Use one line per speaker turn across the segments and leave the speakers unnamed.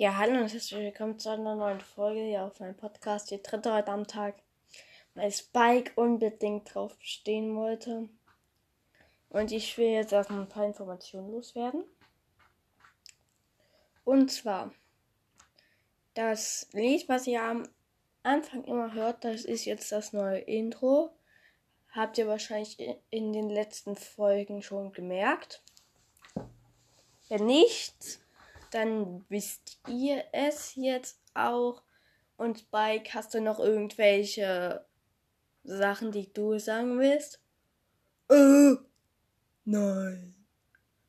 Ja, hallo und herzlich willkommen zu einer neuen Folge hier auf meinem Podcast. Die dritte heute am Tag, weil Spike unbedingt drauf stehen wollte. Und ich will jetzt erstmal ein paar Informationen loswerden. Und zwar, das Lied, was ihr am Anfang immer hört, das ist jetzt das neue Intro. Habt ihr wahrscheinlich in den letzten Folgen schon gemerkt. Wenn nicht, dann wisst ihr es jetzt auch. Und Spike, hast du noch irgendwelche Sachen, die du sagen willst?
Äh, nein.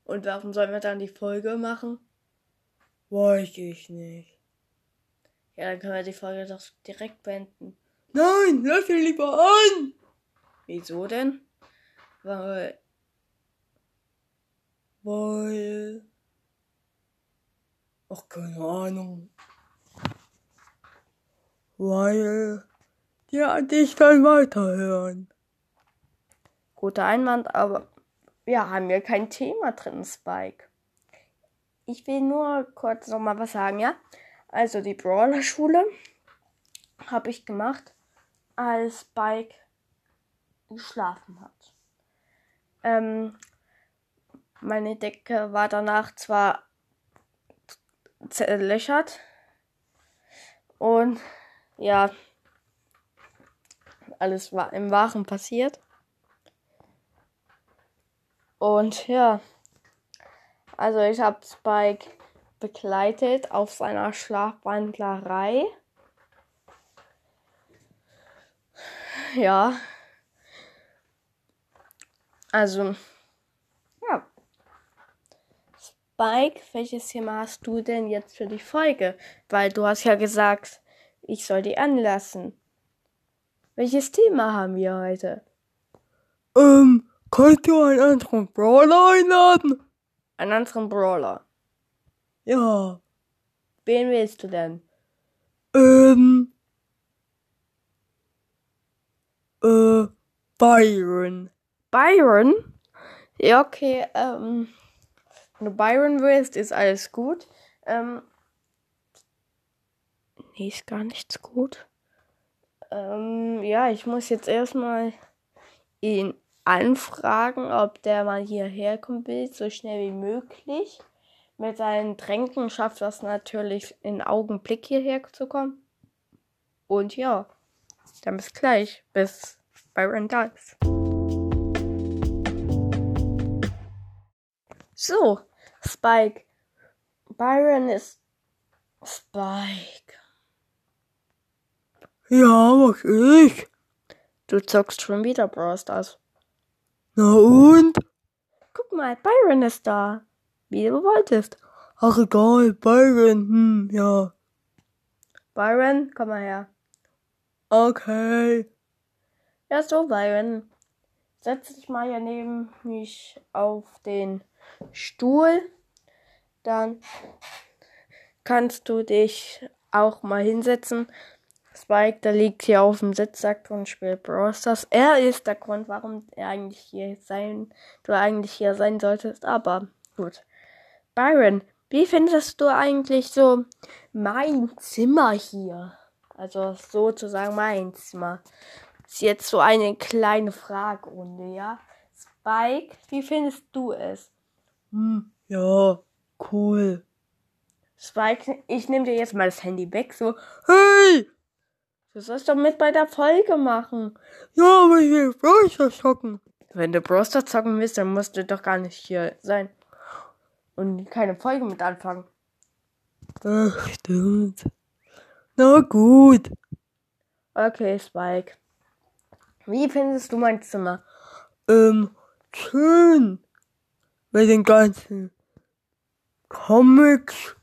Und warum sollen wir dann die Folge machen?
Weiß ich nicht.
Ja, dann können wir die Folge doch direkt beenden.
Nein, lass ihn lieber an!
Wieso denn? Weil.
Weil. Ach, keine Ahnung. Weil die dich dann weiterhören.
Guter Einwand, aber wir haben ja kein Thema drin, Spike. Ich will nur kurz noch mal was sagen, ja? Also die Brawler-Schule habe ich gemacht, als Spike geschlafen hat. Ähm, meine Decke war danach zwar zerlöchert und ja, alles war im Wachen passiert. Und ja, also ich habe Spike begleitet auf seiner Schlafwandlerei. Ja. Also, ja. Spike, welches Thema hast du denn jetzt für die Folge? Weil du hast ja gesagt, ich soll die anlassen. Welches Thema haben wir heute?
Ähm, kannst du einen anderen Brawler einladen?
Einen anderen Brawler.
Ja.
Wen willst du denn?
Ähm. Äh, Byron.
Byron? Ja, okay, ähm. Wenn du Byron willst, ist alles gut. Ähm. Nee, ist gar nichts gut. Ähm, ja, ich muss jetzt erstmal ihn anfragen, ob der mal hierher kommen will, so schnell wie möglich. Mit seinen Tränken schafft das natürlich in Augenblick hierher zu kommen. Und ja, dann bis gleich, bis Byron da ist. So, Spike. Byron ist Spike.
Ja, was ich?
Du zockst schon wieder Brawl Stars.
Na und?
Guck mal, Byron ist da. Wie du wolltest.
Ach egal, Byron, hm, ja.
Byron, komm mal her.
Okay.
Ja, so, Byron. Setz dich mal hier neben mich auf den Stuhl. Dann kannst du dich auch mal hinsetzen. Spike, der liegt hier auf dem Sitzsack und spielt Brawl Stars. Er ist der Grund, warum er eigentlich hier sein, du eigentlich hier sein solltest. Aber gut. Byron, wie findest du eigentlich so mein Zimmer hier? Also sozusagen mein Zimmer. Ist jetzt so eine kleine Fragerunde, ja? Spike, wie findest du es?
Hm, ja, cool.
Spike, ich nehme dir jetzt mal das Handy weg, so.
Hey!
Du sollst doch mit bei der Folge machen.
Ja, aber ich will Browser zocken.
Wenn du Browser zocken willst, dann musst du doch gar nicht hier sein. Und keine Folge mit anfangen.
Ach, stimmt. Na gut.
Okay, Spike. Wie findest du mein Zimmer?
Ähm, schön. Mit den ganzen Comics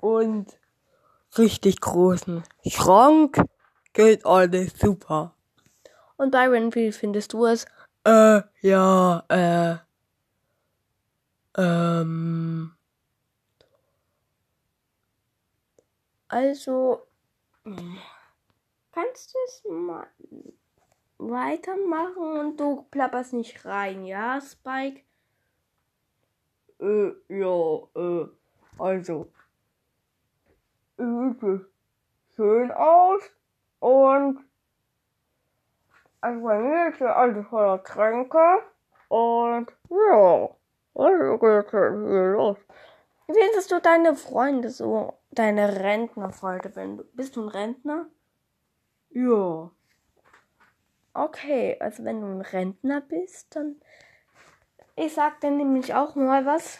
und richtig großen Schrank geht alles super.
Und Byron, wie findest du es?
Äh, ja, äh, ähm,
Also, kannst du es mal weitermachen und du plapperst nicht rein, ja, Spike?
Äh, ja, äh, also,
sieht schön aus und also bei mir ist der alte voller Tränke und ja, was geht denn hier los? Wie findest du deine Freunde so, deine Rentnerfreunde, wenn du, bist du ein Rentner?
Ja.
Okay, also wenn du ein Rentner bist, dann. Ich sag dir nämlich auch mal was.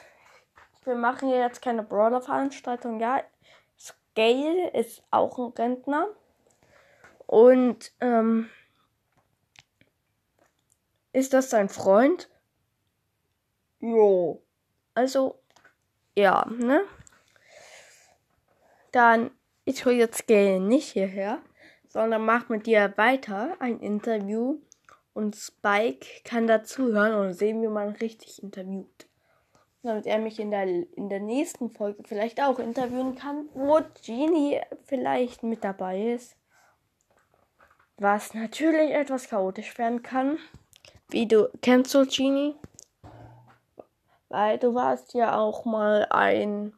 Wir machen hier jetzt keine Brawler-Veranstaltung. Ja, Scale ist auch ein Rentner. Und, ähm. Ist das dein Freund?
Jo.
Also, ja, ne? Dann, ich hole jetzt Scale nicht hierher sondern macht mit dir weiter ein Interview und Spike kann dazuhören und sehen, wie man richtig interviewt. Damit er mich in der, in der nächsten Folge vielleicht auch interviewen kann, wo Genie vielleicht mit dabei ist. Was natürlich etwas chaotisch werden kann. Wie du kennst du Genie? Weil du warst ja auch mal ein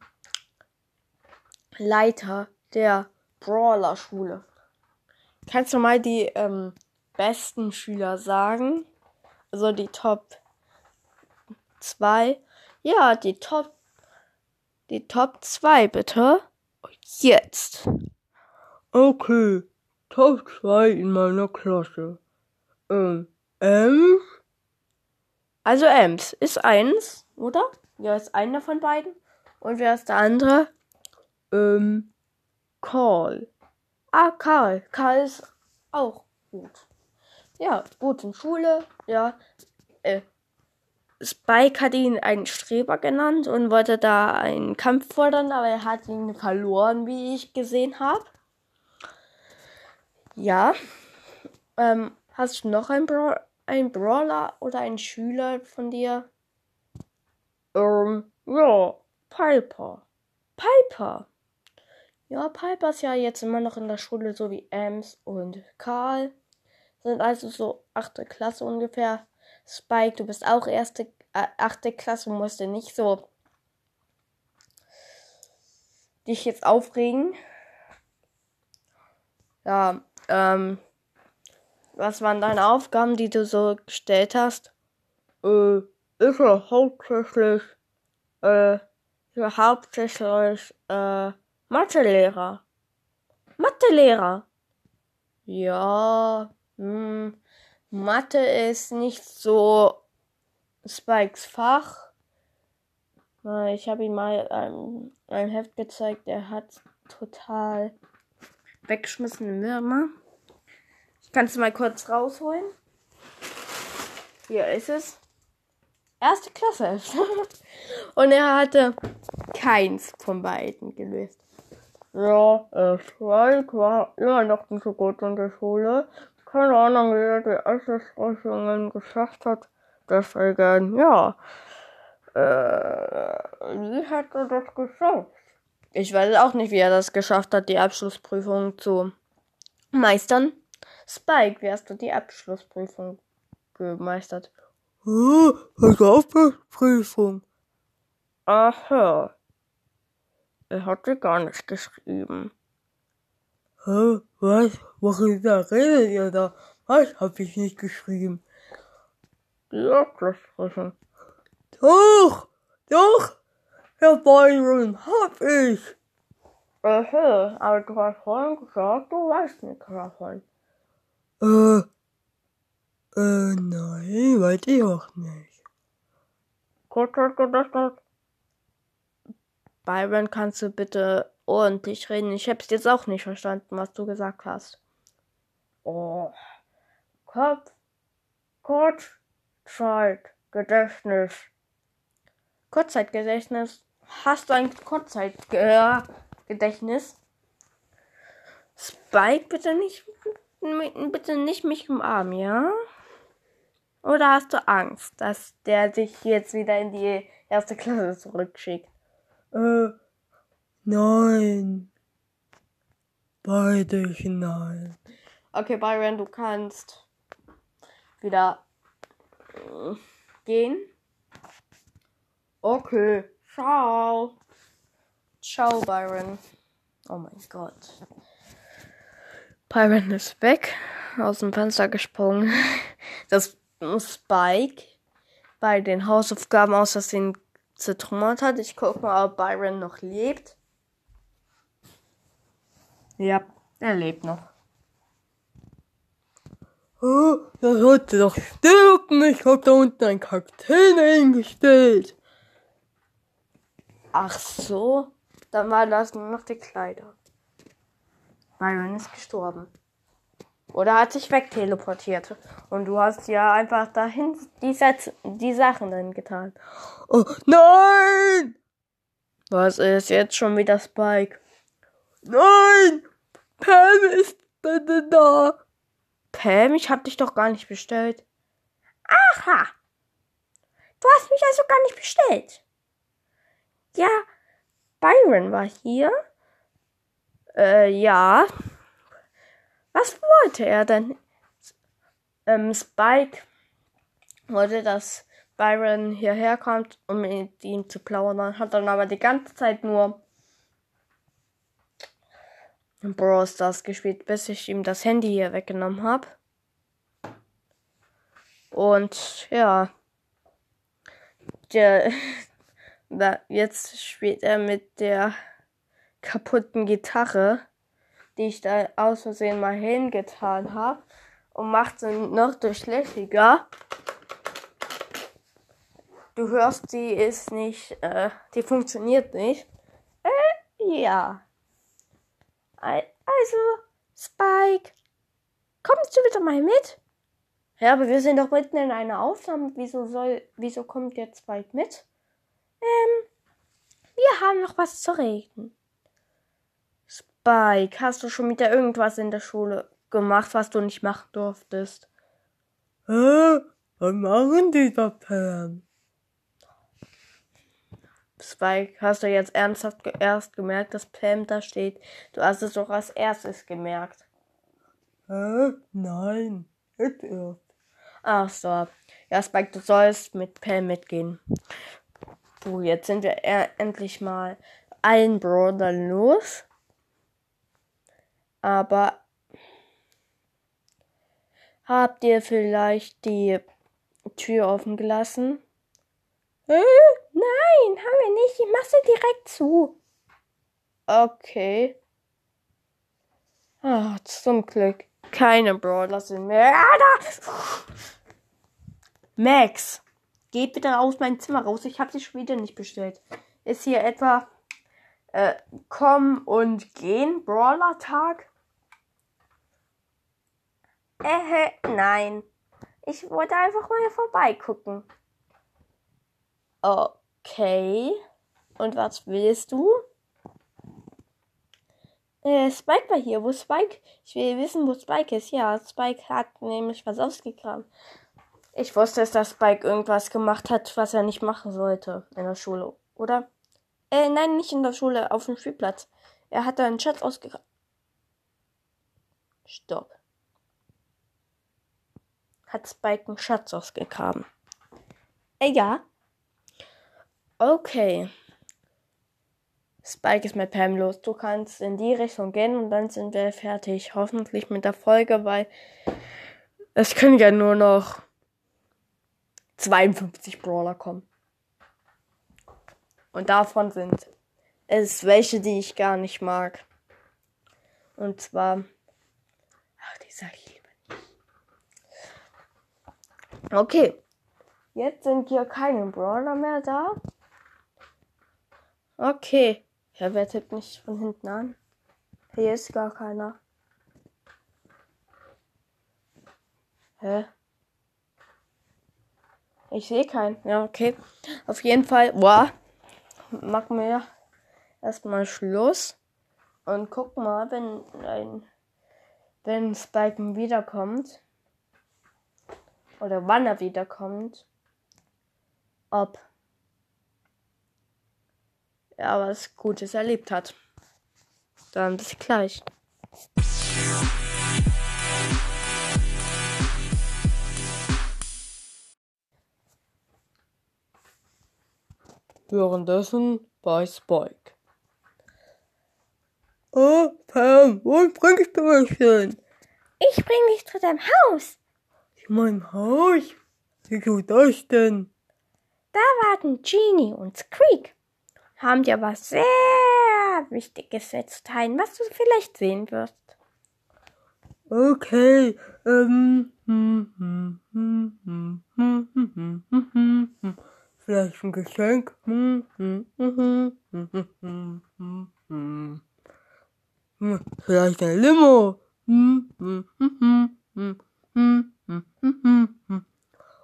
Leiter der Brawler-Schule. Kannst du mal die ähm, besten Schüler sagen? Also die Top 2. Ja, die Top. Die Top 2, bitte. Jetzt.
Okay. Top 2 in meiner Klasse. Ähm, Ems?
Also Ems ist eins, oder? Ja, ist einer von beiden. Und wer ist der andere?
Ähm, Karl.
Ah, Karl. Karl ist auch gut. Ja, gut in Schule. Ja. Äh, Spike hat ihn einen Streber genannt und wollte da einen Kampf fordern, aber er hat ihn verloren, wie ich gesehen habe. Ja. Ähm, hast du noch einen, Bra einen Brawler oder einen Schüler von dir?
Ähm, ja, Piper.
Piper. Ja, Piper ist ja jetzt immer noch in der Schule, so wie Ems und Karl. Sind also so achte Klasse ungefähr. Spike, du bist auch erste, äh, achte Klasse, musst du nicht so dich jetzt aufregen. Ja, ähm, was waren deine Aufgaben, die du so gestellt hast?
Äh, ich war hauptsächlich, äh, ich war hauptsächlich, äh, Mathelehrer.
Mathelehrer. Ja, hm, Mathe ist nicht so Spikes Fach. Ich habe ihm mal ein, ein Heft gezeigt, er hat total weggeschmissene Würmer. Ich kann es mal kurz rausholen. Hier ist es. Erste Klasse. Und er hatte keins von beiden gelöst.
Ja, Schweig war immer noch nicht so gut in der Schule. Keine Ahnung, wie er die Altersprüfungen geschafft hat. Deswegen, ja. Äh, wie hat er das geschafft?
Ich weiß auch nicht, wie er das geschafft hat, die Abschlussprüfung zu meistern. Spike, wie hast du die Abschlussprüfung gemeistert?
Oh, Abschlussprüfung.
Aha. Er hatte gar nicht geschrieben.
Hä? Was? Worüber redet ihr da? Was hab ich nicht geschrieben?
Die Abschlussprüfung.
Doch! Doch! Herr Byron, hab ich!
Aha, aber du hast vorhin gesagt, du weißt nichts davon.
Äh, äh, nein, weiß ich auch nicht.
Kurz hat gedacht, Byron, kannst du bitte ordentlich reden? Ich hab's jetzt auch nicht verstanden, was du gesagt hast. Oh. Kopf. Kurzzeitgedächtnis. Kurzzeitgedächtnis. Hast du ein Kurzzeitgedächtnis? Spike, bitte nicht, bitte nicht mich umarmen, ja? Oder hast du Angst, dass der dich jetzt wieder in die erste Klasse zurückschickt?
Äh, nein. Beide nein.
Okay, Byron, du kannst wieder äh, gehen. Okay, ciao. Ciao, Byron. Oh mein Gott. Byron ist weg, aus dem Fenster gesprungen. Das Spike bei den Hausaufgaben aus Versehen zertrümmert hat. Ich gucke mal, ob Byron noch lebt. Ja, er lebt noch.
Oh, das sollte doch stimmen. Ich hab da unten ein Kakteen eingestellt.
Ach so, dann war das nur noch die Kleider. Byron ist gestorben. Oder hat sich wegteleportiert. Und du hast ja einfach dahin die, Sätze, die Sachen dann getan.
Oh, nein!
Was ist jetzt schon wieder Spike?
Nein! Pam ist da.
Pam, ich hab dich doch gar nicht bestellt. Aha! Du hast mich also gar nicht bestellt. Ja, Byron war hier. Äh, ja. Was wollte er denn? Ähm, Spike wollte, dass Byron hierher kommt, um mit ihm zu plaudern. Hat dann aber die ganze Zeit nur Brawl Stars gespielt, bis ich ihm das Handy hier weggenommen habe. Und ja, der, jetzt spielt er mit der kaputten Gitarre, die ich da aus Versehen mal hingetan habe und macht sie noch durchlässiger. Du hörst, die ist nicht, äh, die funktioniert nicht. Äh, ja. Also, Spike, kommst du bitte mal mit? Ja, aber wir sind doch mitten in einer Aufnahme. Wieso soll, wieso kommt jetzt Spike mit? Ähm, wir haben noch was zu reden. Spike, hast du schon wieder irgendwas in der Schule gemacht, was du nicht machen durftest?
Hä? Was machen die da, Pam?
Spike, hast du jetzt ernsthaft ge erst gemerkt, dass Pam da steht? Du hast es doch als erstes gemerkt.
Hä? Nein, jetzt erst.
Ach so. Ja, Spike, du sollst mit Pam mitgehen. So, jetzt sind wir endlich mal allen Brother los. Aber habt ihr vielleicht die Tür offen gelassen? Nein, haben wir nicht. Ich mach sie direkt zu. Okay. Ah, zum Glück. Keine Brawler sind mehr. Max, geht bitte aus meinem Zimmer raus. Ich habe sie schon wieder nicht bestellt. Ist hier etwa äh, Kommen und Gehen Brawler Tag? Äh, nein. Ich wollte einfach mal vorbeigucken. Okay. Und was willst du? Äh, Spike war hier. Wo Spike? Ich will wissen, wo Spike ist. Ja, Spike hat nämlich was ausgekramt. Ich wusste es, dass Spike irgendwas gemacht hat, was er nicht machen sollte in der Schule, oder? Äh, nein, nicht in der Schule, auf dem Spielplatz. Er hat da einen Schatz ausgegraben. Stopp. Hat Spike einen Schatz ausgegraben? Äh, ja. Okay. Spike ist mit Pam los. Du kannst in die Richtung gehen und dann sind wir fertig. Hoffentlich mit der Folge, weil es können ja nur noch 52 Brawler kommen. Und davon sind es welche, die ich gar nicht mag. Und zwar. Ach, die sag ich lieber nicht. Okay. Jetzt sind hier keine Brawler mehr da. Okay. Ja, wer tippt mich von hinten an? Hier ist gar keiner. Hä? Ich sehe keinen. Ja, okay. Auf jeden Fall, boah, machen wir erstmal Schluss und guck mal, wenn ein wenn Spike wiederkommt oder wann er wiederkommt, ob er was Gutes erlebt hat. Dann bis gleich.
Währenddessen bei Spike. Oh, Pam, wo bringst du mich hin?
Ich bring dich zu deinem Haus.
Mein Haus? Wieso das denn?
Da warten Genie und Squeak haben dir was sehr Wichtiges mitzuteilen, was du vielleicht sehen wirst.
Okay, ähm, vielleicht ein Geschenk. Vielleicht ein Limo.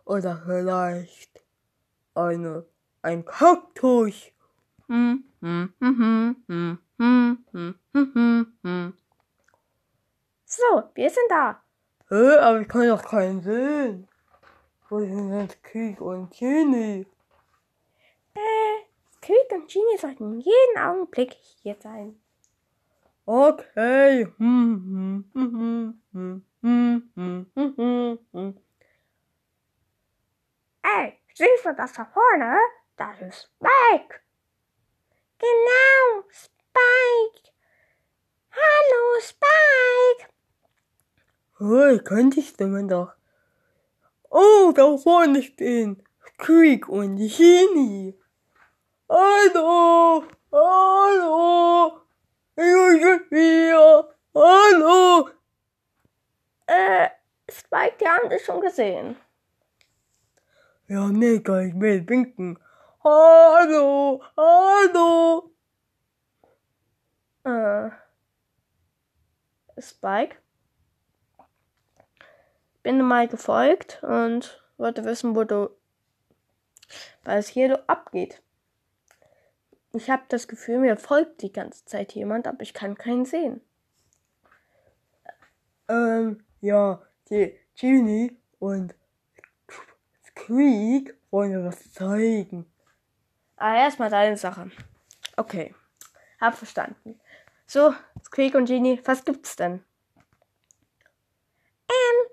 Oder vielleicht eine, ein Kaktus.
So, wir sind da.
Hä, aber ich kann doch keinen sehen. Wo sind jetzt Krieg und Genie?
Äh, Krieg und Genie sollten jeden Augenblick hier sein.
Okay.
Ey, siehst du das da vorne? Das ist Mike.
Oh, könnte ich denn doch. Oh, da vorne stehen Krieg und Genie. Hallo, hallo, ich bin hier. Hallo.
Äh, Spike, die haben dich schon gesehen.
Ja, nee, kann ich will winken. Hallo, hallo.
Äh, Spike. Bin mal gefolgt und wollte wissen, wo du, was hier abgeht. Ich habe das Gefühl, mir folgt die ganze Zeit jemand, aber ich kann keinen sehen.
Ähm, ja, die Genie und Krieg wollen mir was zeigen.
Ah, erstmal deine Sache. Okay, hab verstanden. So, Squeak und Genie, was gibt's denn? Ähm,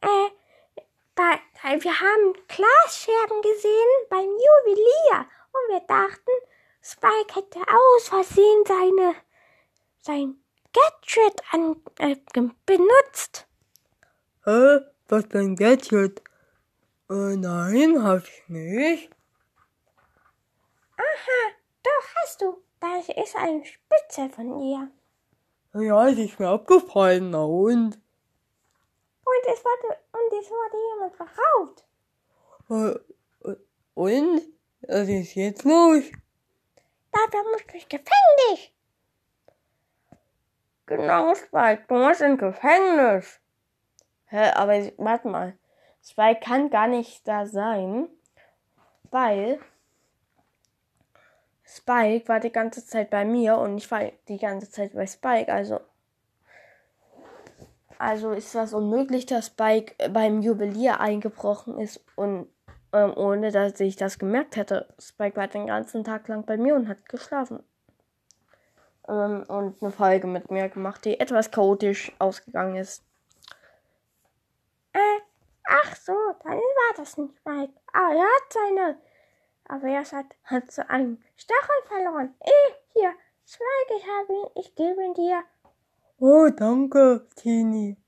äh, bei, bei, wir haben Glasscherben gesehen beim Juwelier und wir dachten, Spike hätte aus Versehen seine, sein Gadget an, äh, benutzt.
Hä? Was für ein Gadget? Äh, nein, hab ich nicht.
Aha, doch hast du. Das ist ein Spitze von ihr.
Ja, ist mir abgefallen, na und?
Und es wurde, und es wurde jemand verkauft.
Äh, äh, und? Was ist jetzt los?
Dafür musst du ins Gefängnis. Genau, Spike, du musst ins Gefängnis. Hä, aber ich- warte mal. Spike kann gar nicht da sein, weil Spike war die ganze Zeit bei mir und ich war die ganze Zeit bei Spike, also also ist das unmöglich, dass Spike beim Juwelier eingebrochen ist und ähm, ohne dass ich das gemerkt hätte. Spike war den ganzen Tag lang bei mir und hat geschlafen. Ähm, und eine Folge mit mir gemacht, die etwas chaotisch ausgegangen ist. Äh, ach so, dann war das nicht Spike. Ah, er hat seine. Aber er hat, hat so einen Stachel verloren. Eh, hier, Spike, ich habe ihn, ich gebe ihn dir.
Oh, danke, Tini.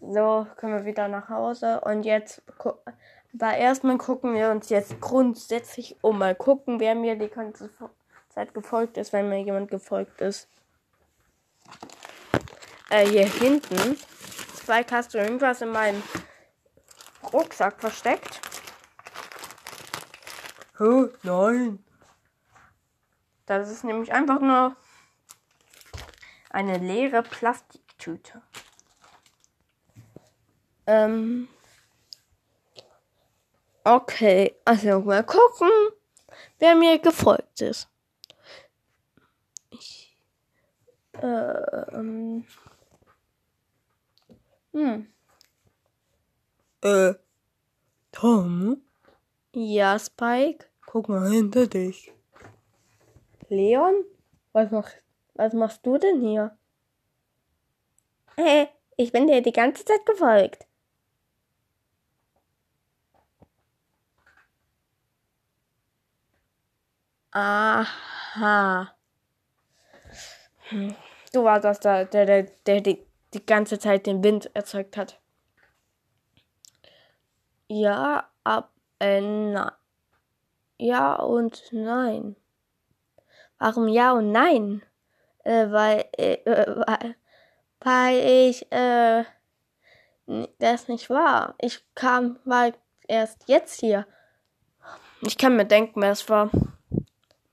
So, können wir wieder nach Hause. Und jetzt, aber erstmal gucken wir uns jetzt grundsätzlich um. Mal gucken, wer mir die ganze Zeit gefolgt ist, wenn mir jemand gefolgt ist. Äh, hier hinten. Hast du irgendwas in meinem Rucksack versteckt?
Oh, nein.
Das ist nämlich einfach nur eine leere Plastiktüte. Ähm. Okay, also mal gucken, wer mir gefolgt ist. Ich, ähm. Hm.
Äh, Tom,
Ja, Spike.
guck mal hinter dich.
Leon? Was machst, was machst du denn hier? Äh, ich bin dir die ganze Zeit gefolgt. Aha. Du warst das, der, der, der, der die, die ganze Zeit den Wind erzeugt hat. Ja, ab, äh, nein. Ja und nein. Warum ja und nein? Äh, weil, äh, weil, weil ich, äh, das nicht war. Ich kam, war erst jetzt hier. Ich kann mir denken, wer es war.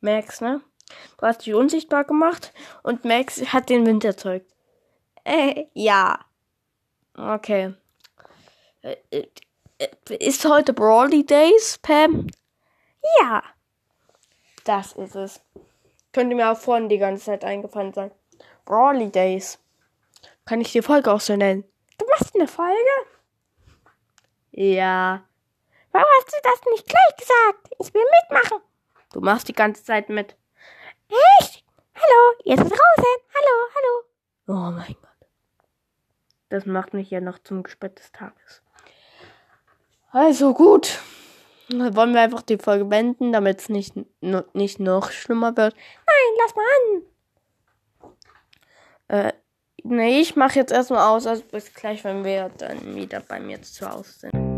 Max, ne? Du hast dich unsichtbar gemacht und Max hat den Wind erzeugt. Äh, ja. Okay. Äh, äh, ist heute Brawly Days, Pam? Ja. Das ist es. Könnte mir auch vorhin die ganze Zeit eingefallen sein. Brawly Days. Kann ich die Folge auch so nennen? Du machst eine Folge? Ja. Warum hast du das nicht gleich gesagt? Ich will mitmachen. Du machst die ganze Zeit mit. Echt? Hallo, jetzt ist draußen. Hallo, hallo. Oh mein Gott. Das macht mich ja noch zum Gespött des Tages. Also gut. Wollen wir einfach die Folge beenden, damit es nicht, nicht noch schlimmer wird. Nein, lass mal an. Äh, nee, ich mache jetzt erstmal aus. Also bis gleich, wenn wir dann wieder bei mir zu Hause sind.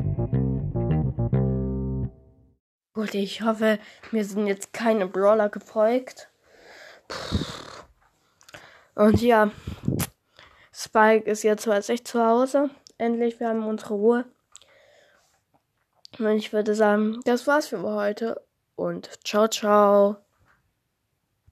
Gut, ich hoffe, mir sind jetzt keine Brawler gefolgt. Und ja, Spike ist jetzt echt zu Hause. Endlich, wir haben unsere Ruhe. Und ich würde sagen, das war's für heute und ciao, ciao.